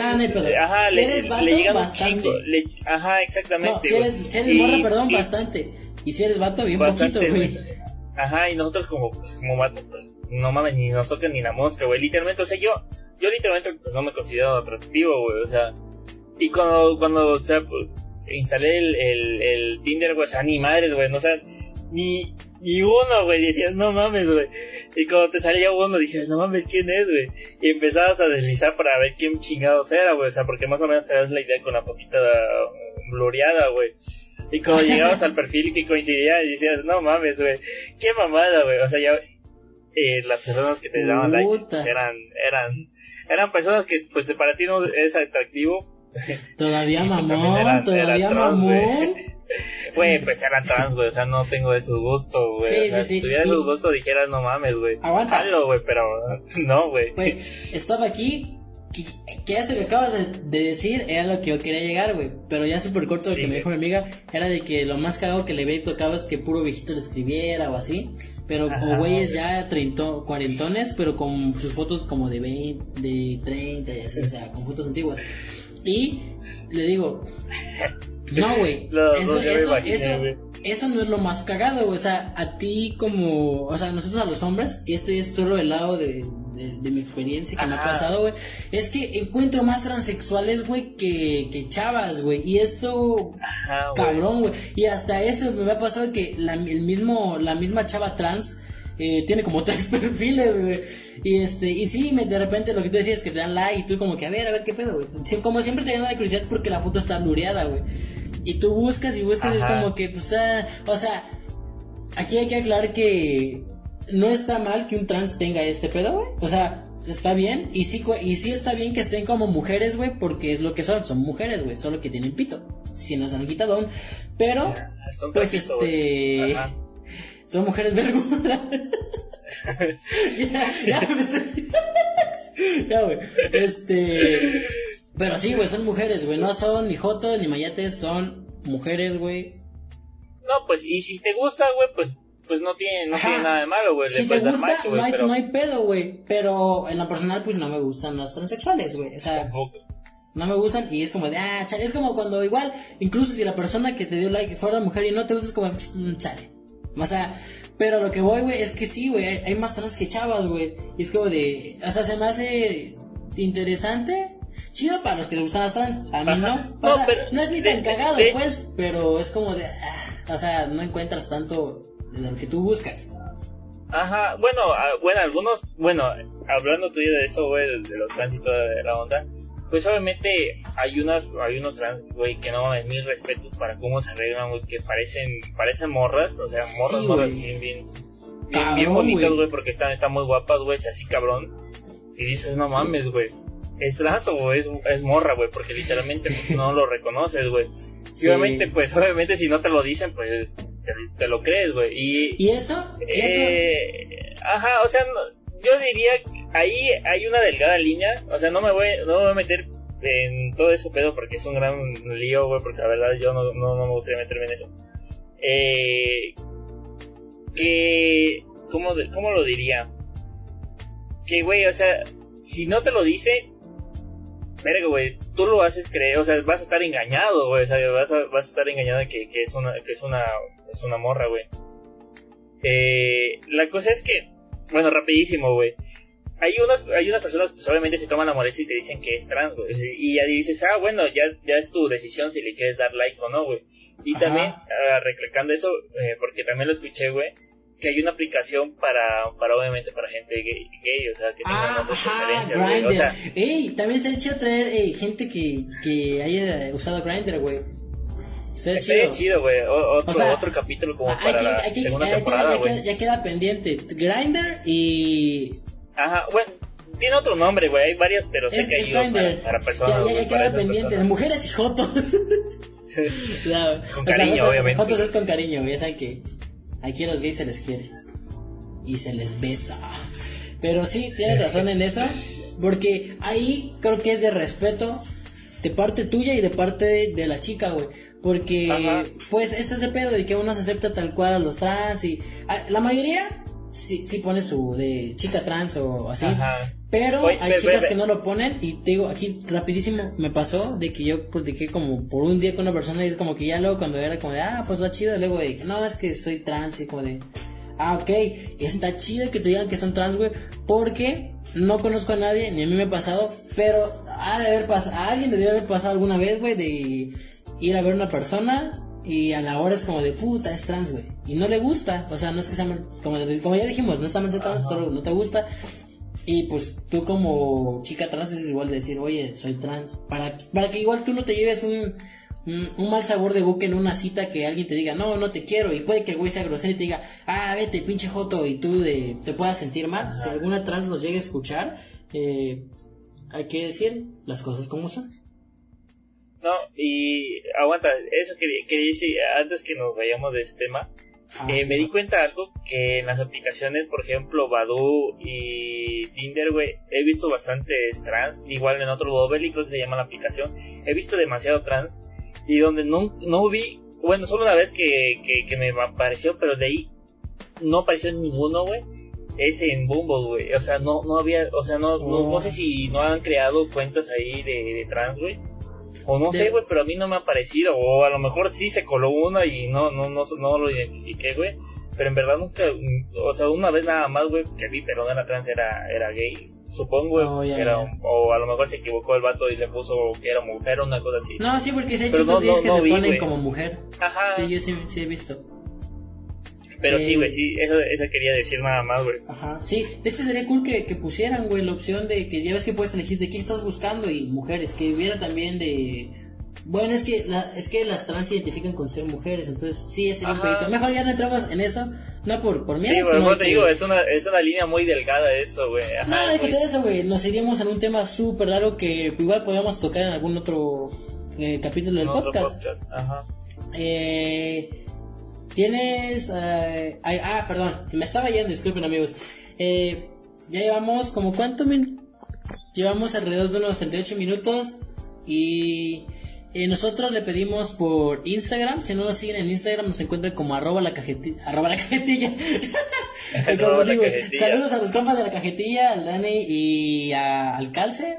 Ah, no, ajá, si le, eres vato, le bastante. Le, ajá, exactamente. No, si eres, si eres morra, perdón, bastante. Y si eres vato, bien poquito, güey. Ajá, y nosotros como, pues, como vatos, pues, no mames, ni nos tocan ni la mosca, güey. Literalmente, o sea, yo, yo literalmente pues, no me considero atractivo, güey, o sea. Y cuando, cuando, o sea, pues, instalé el, el, el Tinder, güey, o sea, ni madres, güey, no, o sea, ni, ni uno, güey, decías, no mames, güey. Y cuando te salía uno, decías, no mames, ¿quién es, güey? Y empezabas a deslizar para ver quién chingados era, güey, o sea, porque más o menos te das la idea con la fotita gloriada, güey. Y cuando llegabas al perfil que coincidía, y decías, no mames, güey, qué mamada, güey. O sea, ya eh, las personas que te daban like eran, eran, eran personas que, pues, para ti no es atractivo. Todavía mamón, todavía mamón. Güey, pues eran trans, güey, o sea, no tengo esos gustos, güey. Sí, sí, sí. Si tuviera esos gustos, dijeras, no mames, güey. Aguanta. güey, pero no, güey. Güey, estaba aquí que, ya se lo acabas de, decir era lo que yo quería llegar, güey. Pero ya súper corto lo que me dijo mi amiga era de que lo más cagado que le veía tocaba es que puro viejito le escribiera o así. Pero con güeyes ya treinto, cuarentones, pero con sus fotos como de 20, de 30 y así, o sea, con fotos antiguas. Y le digo, no, güey. eso, eso, eso, eso no es lo más cagado, güey. O sea, a ti como, o sea, nosotros a los hombres, y este es solo el lado de, de, mi experiencia que me ha pasado, güey, es que encuentro más transexuales, güey, que, que chavas, güey. Y esto, cabrón, güey. Y hasta eso me ha pasado que la, el mismo, la misma chava trans eh, tiene como tres perfiles, güey. Y este, y sí, me, de repente lo que tú decías es que te dan like y tú como que, a ver, a ver qué pedo, güey. Como siempre te dan la curiosidad porque la foto está blureada, güey. Y tú buscas y buscas, y es como que, pues, ah, o sea, aquí hay que aclarar que no está mal que un trans tenga este pedo, güey. O sea, está bien. Y sí, y sí está bien que estén como mujeres, güey, porque es lo que son. Son mujeres, güey, solo que tienen pito. Si nos han quitado aún. Pero, pues este. Son mujeres vergudas. ya, ya, ya, güey. Este. Pero sí, güey, son mujeres, güey. No son ni jotos ni mayates, son mujeres, güey. No, pues, y si te gusta, güey, pues pues no tiene, no tiene nada de malo, güey. Si te gusta, no, hay, no hay pedo, güey. Pero en lo personal, pues no me gustan las transexuales, güey. O sea, no me gustan y es como de, ah, chale. Es como cuando igual, incluso si la persona que te dio like fuera mujer y no te gusta, es como, mmm, chale. O sea, pero lo que voy, güey, es que sí, güey, hay, más trans que chavas, güey. Y es como de, o sea, se me hace interesante. Chido para los que les gustan las trans, a mí no. O sea, no es ni tan cagado, pues, pero es como de, ah, o sea, no encuentras tanto lo que tú buscas. Ajá, bueno, bueno, algunos, bueno, hablando tú de eso, güey, de, los trans y toda la onda, pues obviamente hay unas, hay unos trans, güey, que no mames, mil respetos para cómo se arreglan, güey, que parecen, parecen morras, o sea, morras, morras bien, bien, bien, bonitas, güey, porque están, están muy guapas, güey, así cabrón. Y dices, no mames, güey, ¿es trans o es, es morra, güey? Porque literalmente no lo reconoces, güey. Y obviamente, pues obviamente si no te lo dicen, pues te, lo crees, güey. Y, ¿Y eso? Eh, ajá, o sea, yo diría, ahí hay una delgada línea, o sea, no me voy, no me voy a meter en todo eso pedo porque es un gran lío, güey, porque la verdad yo no, no, me gustaría meterme en eso. Eh, que, ¿cómo, ¿cómo lo diría? Que, güey, o sea, si no te lo dice, verga, güey, tú lo haces creer, o sea, vas a estar engañado, güey, o sea, vas a, vas a estar engañado de que, que, es una, que es una, es una morra, güey. Eh, la cosa es que, bueno, rapidísimo, güey. Hay unas, hay unas personas, pues obviamente se toman la molestia y te dicen que es trans, güey. Y ya dices, ah, bueno, ya, ya es tu decisión si le quieres dar like o no, güey. Y también, uh, recalcando eso, eh, porque también lo escuché, güey, que hay una aplicación para, para obviamente para gente gay, o sea, que tenga ah, ajá, O sea, ey, también sería chido traer ey, gente que, que haya usado Grindr, güey. Sería chido. chido, güey. Otro, o sea, otro capítulo como para la segunda temporada, güey. Ya, queda pendiente. Grindr y... Ajá, bueno, tiene otro nombre, güey. Hay varios, pero sé que hay para, para, personas. Ya, ya, queda pendiente. De mujeres y jotos. con cariño, obviamente. Jotos es con cariño, ya saben que Aquí a los gays se les quiere. Y se les besa. Pero sí, tienes razón en eso. Porque ahí creo que es de respeto. De parte tuya y de parte de, la chica, güey. Porque, pues, este es el pedo de que uno se acepta tal cual a los trans y... la mayoría sí, sí pone su de chica trans o así. Pero hay chicas que no lo ponen y te digo, aquí rapidísimo me pasó de que yo platiqué como por un día con una persona y es como que ya luego cuando era como de, ah, pues va chido, luego de, no, es que soy trans y como de, ah, ok, está chido que te digan que son trans, güey, porque no conozco a nadie, ni a mí me ha pasado, pero ha de haber pasado, a alguien debe haber pasado alguna vez, güey, de ir a ver una persona y a la hora es como de puta, es trans, güey. Y no le gusta, o sea, no es que sea, como, como ya dijimos, no está mal trans, solo no te gusta. Y pues tú como chica trans es igual decir, oye, soy trans. Para, para que igual tú no te lleves un, un, mal sabor de boca en una cita que alguien te diga, no, no te quiero. Y puede que el güey sea grosero y te diga, ah, vete, pinche joto. Y tú de, te puedas sentir mal. Si alguna trans nos llegue a escuchar, eh, hay que decir las cosas como son. No, y aguanta, eso que, que dice, antes que nos vayamos de este tema, Ah, eh, me di cuenta de algo que en las aplicaciones, por ejemplo, Badoo y Tinder, güey, he visto bastantes trans, igual en otro Double, creo que se llama la aplicación, he visto demasiado trans y donde no, no vi, bueno, solo una vez que, que, me apareció, pero de ahí no apareció ninguno, güey. Es en Bumble, güey. O sea, no, no había, o sea, no, no, no, sé si no han creado cuentas ahí de, de trans, güey. O no sé, güey, pero a mí no me ha parecido. O a lo mejor sí se coló uno y no, no, no, no lo identifiqué, güey. Pero en verdad nunca, o sea, una vez nada más, güey, que vi, pero no era trans, era, era gay. Supongo, güey, oh, era, o a lo mejor se equivocó el vato y le puso que era mujer o una cosa así. No, sí, porque hay chicos no, que se ponen como mujer. Ajá. Sí, yo sí, sí he visto. Pero sí, güey, sí, eso, eso quería decir nada más, güey. Ajá, sí, de hecho sería cool que, que pusieran, güey, la opción de que ya ves que puedes elegir de qué estás buscando y mujeres, que hubiera también de... Bueno, es que, la, es que las trans se identifican con ser mujeres, entonces sí es un poquito. Mejor ya no entramos en eso, no por, por miedo. Sí, pero te digo, es una, es una línea muy delgada eso, güey. No, déjate de eso, güey. Nos iríamos en un tema súper largo que igual podríamos tocar en algún otro eh, capítulo del podcast. podcast. Ajá. Eh, Tienes... Eh, ah, perdón, me estaba yendo, disculpen amigos. Eh, ya llevamos como cuánto min llevamos alrededor de unos 38 minutos y eh, nosotros le pedimos por Instagram, si no nos siguen en Instagram nos encuentran como arroba la cajetilla, arroba la cajetilla. saludos a los compas de la cajetilla, al Dani y al Calce.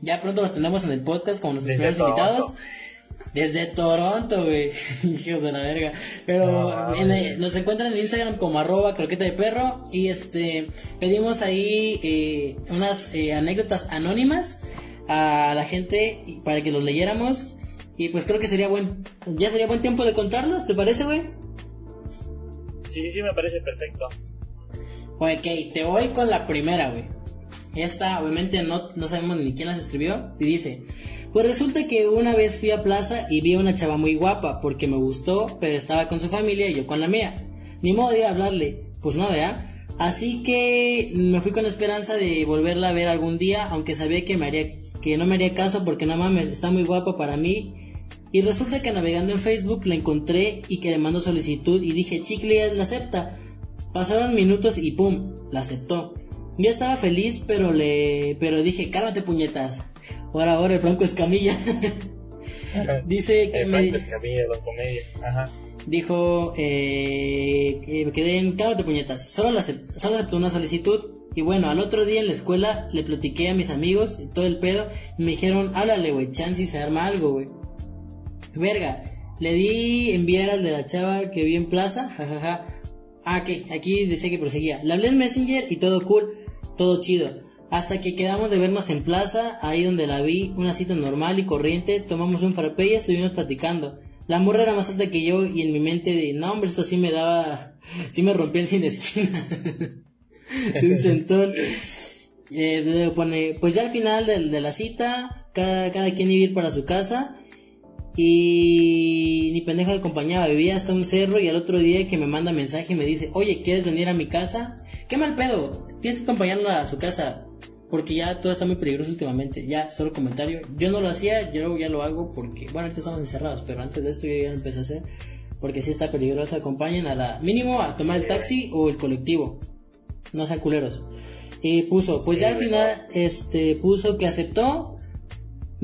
ya pronto los tenemos en el podcast como nuestros primeros invitados. Desde Toronto, güey. Hijos de la verga. Pero nos encuentran en Instagram como arroba croqueta de perro. Y este pedimos ahí eh, unas eh, anécdotas anónimas a la gente para que los leyéramos. Y pues creo que sería buen, ya sería buen tiempo de contarlos, ¿te parece, güey? Sí, sí, sí, me parece perfecto. Ok, te voy con la primera, güey. Esta, obviamente, no, no sabemos ni quién las escribió. Y dice: pues resulta que una vez fui a plaza y vi a una chava muy guapa porque me gustó, pero estaba con su familia y yo con la mía. Ni modo de hablarle, pues no, ¿verdad? Así que me fui con la esperanza de volverla a ver algún día, aunque sabía que, me haría, que no me haría caso porque no mames, está muy guapa para mí. Y resulta que navegando en Facebook la encontré y que le mando solicitud y dije, chicle, la acepta. Pasaron minutos y pum, la aceptó. Yo estaba feliz, pero le, pero dije, cálmate puñetas. Ahora, ahora el Franco Escamilla. Dice que el me... Franco Escamilla, la comedia. Ajá. Dijo eh, que me quedé en de puñetas. Solo, solo aceptó una solicitud. Y bueno, al otro día en la escuela le platiqué a mis amigos y todo el pedo. Y me dijeron, háblale, güey, chance y se arma algo, güey. Verga, le di enviar al de la chava que vi en plaza, jajaja. Ah, que aquí decía que proseguía. Le hablé en Messenger y todo cool, todo chido. Hasta que quedamos de vernos en plaza, ahí donde la vi, una cita normal y corriente, tomamos un frappé y estuvimos platicando. La morra era más alta que yo y en mi mente de, no hombre, esto sí me daba, sí me rompía el sin esquina. un centón. Eh, pues ya al final de, de la cita, cada, cada quien iba a ir para su casa y ni pendejo me acompañaba, vivía hasta un cerro y al otro día que me manda mensaje y me dice, oye, ¿quieres venir a mi casa? ¿Qué mal pedo? Tienes que acompañarla a su casa porque ya todo está muy peligroso últimamente. Ya, solo comentario. Yo no lo hacía, yo ya lo hago porque, bueno, ahorita estamos encerrados, pero antes de esto yo ya lo empecé a hacer. Porque si está peligroso, acompañen a la mínimo a tomar el taxi o el colectivo. No sean culeros. Y puso, pues ya al final, este, puso que aceptó.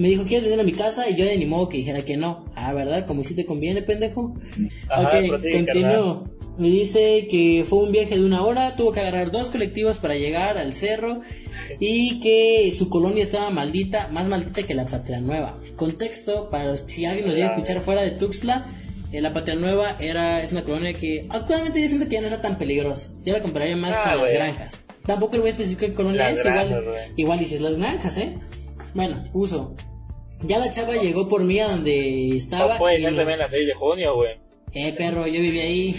Me dijo, ¿quieres venir a mi casa? Y yo de ni modo que dijera que no. Ah, ¿verdad? Como si te conviene, pendejo. ok, continúo. Me dice que fue un viaje de una hora, tuvo que agarrar dos colectivos para llegar al cerro y que su colonia estaba maldita, más maldita que la Patria Nueva. Contexto, para si alguien nos llega a escuchar fuera de Tuxtla, Eh, la Patria Nueva era, es una colonia que actualmente yo siento que ya no está tan peligrosa. Yo la compraría más ah, con las granjas. Tampoco le voy a especificar qué colonia es, igual, igual dices las granjas, ¿eh? Bueno, puso. Ya la chava llegó por mí a donde estaba. No puede ser también la 6 de junio, güey. Eh, perro, yo viví ahí.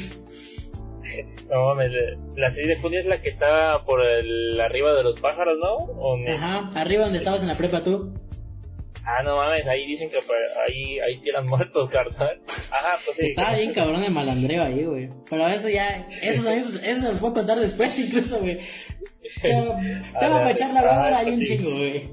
No mames, la 6 de junio es la que estaba por el arriba de los pájaros, ¿no? Ajá, arriba donde estabas en la prepa tú. Ah, no mames, ahí dicen que ahí, ahí tiran muertos, carnal. Ajá, pues sí. Estaba bien cabrón de malandreo ahí, güey. Pero eso ya, eso, eso se los puedo contar después incluso, güey. Tengo para echar la broma ahí un chingo, güey.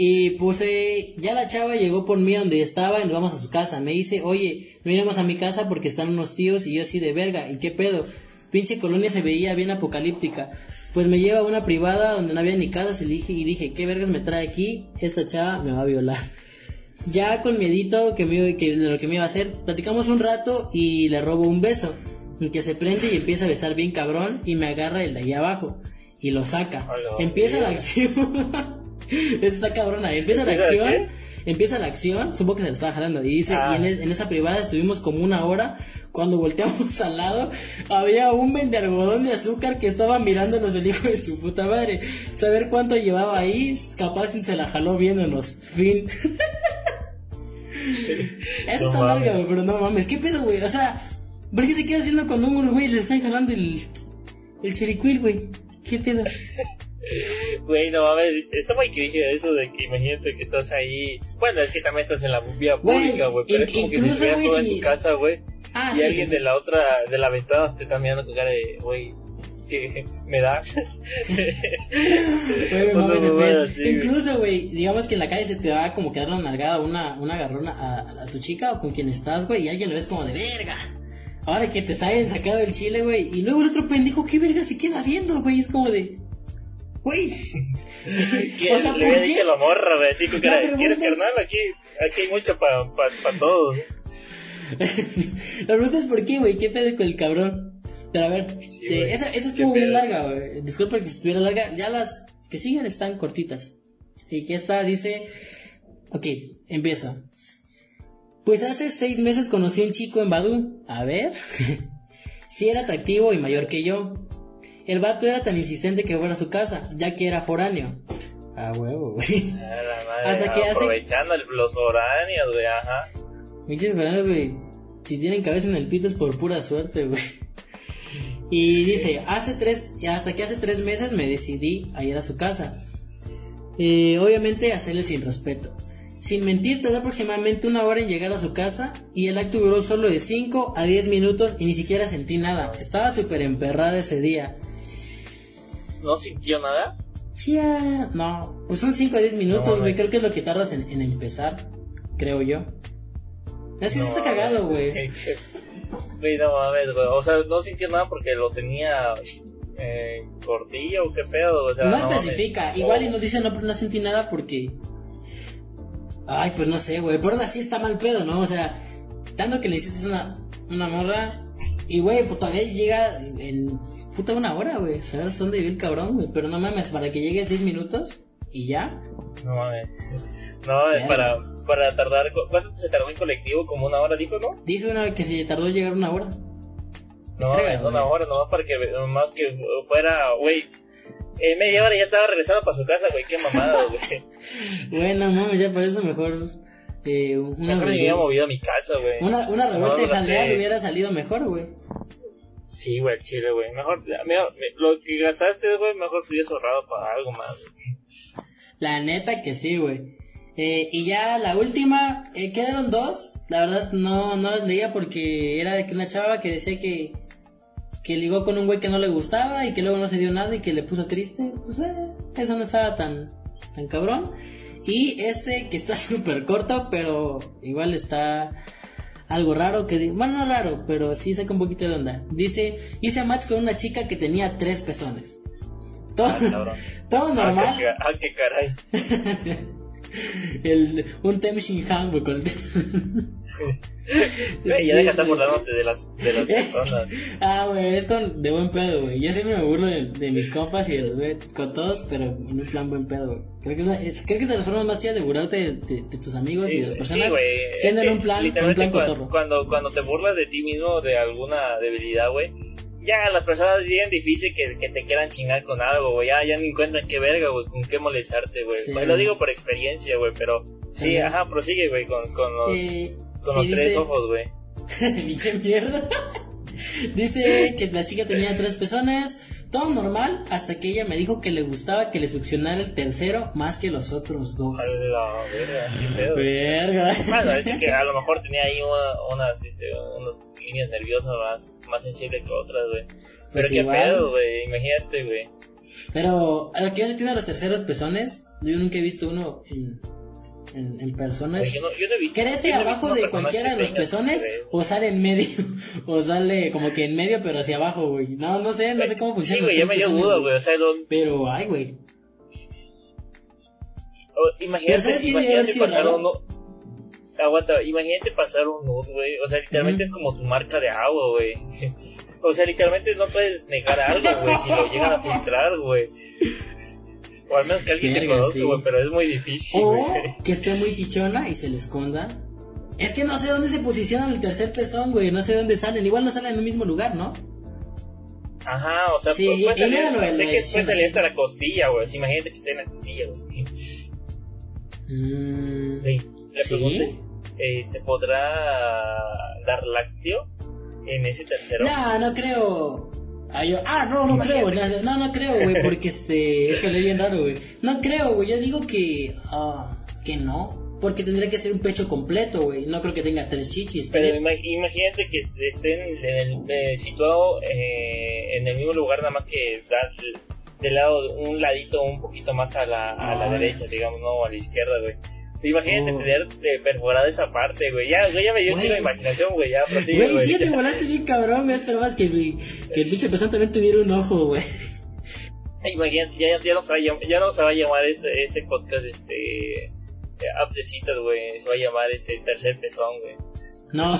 Y puse, ya la chava llegó por mí donde estaba y nos vamos a su casa. Me dice, oye, no iremos a mi casa porque están unos tíos y yo así de verga. ¿Y qué pedo? Pinche colonia se veía bien apocalíptica. Pues me lleva a una privada donde no había ni casas y dije, y dije, ¿qué vergas me trae aquí? Esta chava me va a violar. Ya con miedito que, me, que de lo que me iba a hacer, platicamos un rato y le robo un beso. Que se prende y empieza a besar bien cabrón y me agarra el de ahí abajo y lo saca. empieza la acción. Está cabrona. Empieza la acción. Empieza la acción. Supongo que se le estaba jalando. Y dice, y ah. en, esa privada estuvimos como una hora. Cuando volteamos al lado, había un vende algodón de azúcar que estaba mirándonos el hijo de su puta madre. Saber cuánto llevaba ahí, capaz se la jaló viéndonos. Fin. Eso está larga, güey, pero no mames. ¿Qué pedo, güey? O sea, ¿por qué te quedas viendo cuando un güey le están jalando el, el chericuil, güey? ¿Qué pedo? Güey, no mames, está muy crítico eso de que imagínate que estás ahí. Bueno, es que también estás en la vía pública, güey, pero es como que si estuvieras todo en tu casa, güey. Ah, y alguien de la otra, de la ventana te está mirando tu cara de, güey, que me das. Incluso, güey, digamos que en la calle se te va como que dar la nalgada una, una agarrona a, a, tu chica o con quien estás, güey, y alguien lo ves como de verga. Ahora que te salen sacado del chile, güey, y luego el otro pendejo, ¿qué verga se queda viendo, güey? Es como de, Güey. o sea, Le dicho la morra, güey, así ¿quieres carnal? Aquí, aquí hay mucho para pa, pa todos. la pregunta es por qué, güey, qué pedo con el cabrón. Pero a ver, esa, esa estuvo bien larga, güey. Disculpa que estuviera larga. Ya las que siguen están cortitas. Y que esta dice, ok, empieza. Pues hace seis meses conocí a un chico en Badu. A ver. sí era atractivo y mayor que yo. El vato era tan insistente que fuera a su casa, ya que era foráneo. Ah, huevo, güey. Hasta que hace. Aprovechando los foráneos, güey, ajá. Muchos foráneos, güey. Si tienen cabeza en el pito es por pura suerte, güey. Y dice, hace tres, hasta que hace tres meses me decidí a ir a su casa. Eh, obviamente hacerle sin respeto. Sin mentir, tardó aproximadamente una hora en llegar a su casa y el acto duró solo de 5 a 10 minutos y ni siquiera sentí nada. Estaba súper emperrada ese día no sintió nada? Chía, no, pues son 5 a 10 minutos, güey. Creo que es lo que tardas en, en empezar, creo yo. Así se está cagado, güey. Güey, no mames, güey. O sea, no sintió nada porque lo tenía eh, cortillo o qué pedo. O sea, no, especifica. Igual y no dice no, no sentí nada porque. Ay, pues no sé, güey. Pero así está mal pedo, ¿no? O sea, tanto que le hiciste una, una morra. Y, güey, pues todavía llega en, puta una hora, güey. ¿Sabes dónde vive el cabrón, güey? Pero no mames, para que llegues 10 minutos y ya. No mames. No, es para, para tardar. ¿Cuánto se tardó en colectivo? Como una hora, dijo, ¿no? Dice una que se tardó llegar una hora. No, es una hora, nomás para que, más que fuera, güey. En media hora ya estaba regresando para su casa, güey. Qué mamada, güey. bueno, mames, ya por eso mejor. Eh, una mejor me hubiera movido a mi casa, güey. Una, una revuelta de jalear hubiera salido mejor, güey. Sí, güey, chile, güey. Mejor, lo que gastaste, güey, mejor hubieras ahorrado para algo más, La neta que sí, güey. Eh, y ya la última, eh, quedaron dos. La verdad no, no las leía porque era de una chava que decía que, que ligó con un güey que no le gustaba y que luego no se dio nada y que le puso triste. Pues eh, eso no estaba tan, tan cabrón. Y este que está súper corto, pero igual está algo raro que, bueno, no raro, pero sí saca un poquito de onda. Dice, hice match con una chica que tenía tres pezones. Todo, ah, todo normal. Ah, qué, caray. el, un Tem Shin Han, güey, con el... ya deja de estar burlándote de las, de las personas. ah, güey, es con, de buen pedo, güey. Yo siempre me burlo de, mis compas y de los, con todos, pero en un plan buen pedo, güey. Creo que, es, creo que es de las formas más chidas de burlarte de, de, tus amigos y de las personas. Sí, siendo en un plan, un plan cotorro. Cuando, cuando te burlas de ti mismo, de alguna debilidad, güey ya las personas bien difícil que, que te quieran chingar con algo, güey. Ya, ya no encuentran qué verga, güey, con qué molestarte, güey. Sí. Lo digo por experiencia, güey, pero sí, ajá, prosigue, güey, con, con los, eh, con los tres ojos, güey. Dice mierda. dice que la chica tenía tres pezones todo normal hasta que ella me dijo que le gustaba que le succionara el tercero más que los otros dos. verga, verga. Bueno, es que a lo mejor tenía ahí unas, este, unas líneas nerviosas más, más sensibles que otras, güey. Pero pues qué pedo, güey, imagínate, güey. Pero, a que tiene los terceros pezones, yo nunca he visto uno en en, personas. ¿Crece abajo de cualquiera de los pezones o sale en medio? o sale como que en medio pero hacia abajo, güey. No, no sé, no sé cómo funciona. Sí, güey, ya me dio duda, güey. O sea, Pero, ay, güey. Imagínate, imagínate pasar uno. Aguanta, imagínate pasar un güey. O sea, literalmente es como tu marca de agua, güey. o sea, literalmente no puedes negar algo, güey, si lo llegan a filtrar, güey. O al menos que alguien te conozca, güey, pero es muy difícil. O que esté muy chichona y se le esconda. Es que no sé dónde se posiciona el tercer pezón, güey. No sé dónde salen. Igual no salen en el mismo lugar, ¿no? Ajá, o sea, sí, puede salir, no, sé que puede salir hasta la costilla, güey. Imagínate que esté en la costilla, güey. Mm, ¿Sí? este, ¿podrá dar lácteo en ese tercero? No, no creo. Ah, ah, no, no creo, no, no, creo, güey, porque este, es que le bien raro, güey. No creo, güey, yo digo que, ah, que no, porque tendría que ser un pecho completo, güey, no creo que tenga tres chichis. Pero imagínate que estén en eh, situado eh, en el mismo lugar, nada más que dar del lado, un ladito un poquito más a la, a la derecha, digamos, no a la izquierda, güey. Imagínate oh. tener perforada esa parte, güey. Ya, güey, ya me dio un de imaginación, güey. Ya, prosigue, güey. sí, te volaste bien cabrón. Me esperabas que, que el pinche pezón también tuviera un ojo, güey. Imagínate, ya, ya, no se va a llamar, ya no se va a llamar este, este podcast, este... Eh, app de citas, güey. Se va a llamar este tercer pezón, güey. No.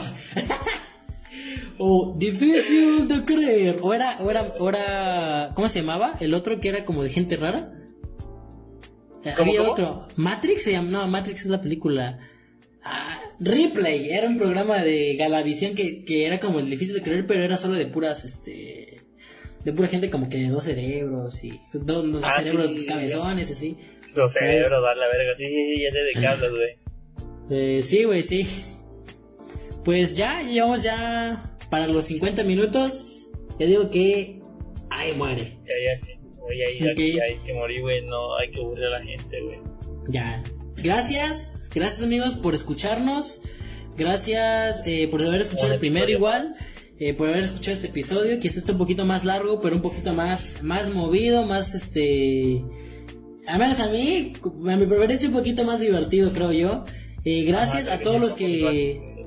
o difícil de creer. O era, o era, o era... ¿Cómo se llamaba? El otro que era como de gente rara. Había otro. Matrix se llama. No, Matrix es la película. Ah, Replay. Era un programa de Galavisión que, que era como el difícil de creer, pero era solo de puras, este. De pura gente como que de dos cerebros y. Dos, ah, cerebros cabezones, así. Dos cerebros, dar la verga. Sí, sí, sí, ya sé de qué hablas, güey. Eh, sí, güey, sí. Pues ya, llevamos ya para los 50 minutos. Ya digo que. Ahí muere. Ya, ya, sí hay que morir, güey, no hay que aburrir a la gente, güey. Ya. Gracias, gracias amigos por escucharnos. Gracias eh, por haber escuchado el primero igual. Eh, por haber escuchado este episodio, que está un poquito más largo, pero un poquito más, más movido, más este... A menos a mí, a mi preferencia un poquito más divertido, creo yo. Eh, gracias a todos los que...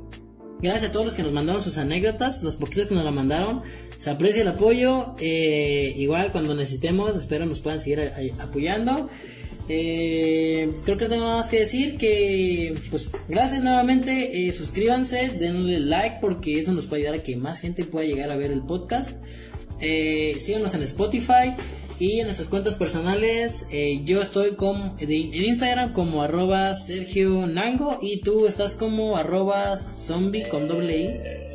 Gracias a todos los que nos mandaron sus anécdotas, los poquitos que nos la mandaron. Se aprecia el apoyo. Eh, igual cuando necesitemos, espero nos puedan seguir apoyando. Eh, creo que no tengo más que decir que pues gracias nuevamente eh, suscríbanse denle like porque eso nos puede ayudar a que más gente pueda llegar a ver el podcast síganos en Spotify y en nuestras cuentas personales yo estoy como en Instagram como arroba Sergio Nango y tú estás como arroba zombie con doble i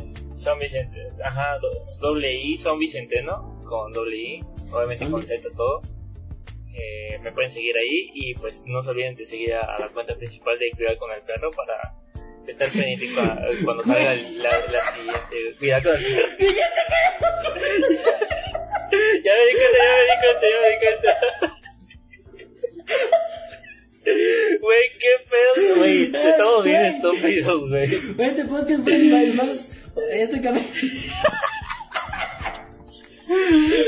son Vicente, ajá, doble I, son Vicenteno, con doble I, obviamente con Z todo. Eh, me pueden seguir ahí y pues no se olviden de seguir a, la cuenta principal de Cuidar con el Perro para estar pendiente cuando salga la, la, siguiente. Cuidar con el Perro. ya me di cuenta, ya me di cuenta, ya me di cuenta. Güey, qué pedo, güey. Estamos bien estúpidos, güey. Este podcast fue más este cabello.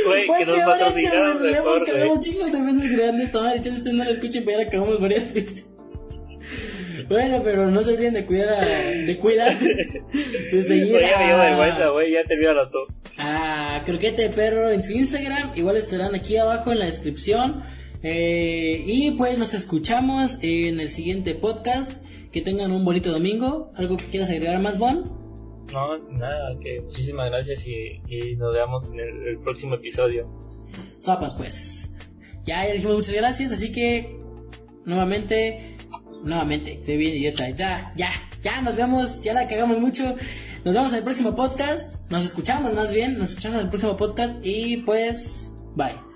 Güey, que nos patrocinaron mejor, güey. Acabamos chingos de veces grandes, este no lo escuchen, pero acabamos varias veces. Bueno, pero no se olviden de cuidar a, de cuidar, de seguir a... Ya me dio vergüenza, güey, ya te vio a. A Croquete Perro en su Instagram, igual estarán aquí abajo en la descripción. Eh, y pues nos escuchamos en el siguiente podcast. Que tengan un bonito domingo. ¿Algo que quieras agregar más, Bon? No, nada, que muchísimas gracias y, nos veamos en el, próximo episodio. Zapas, pues. Ya, ya dijimos muchas gracias, así que nuevamente, nuevamente, estoy bien idiota. Ya, ya, ya, nos vemos, ya la cagamos mucho. Nos vemos en el próximo podcast. Nos escuchamos más bien, nos escuchamos en el próximo podcast y pues, bye.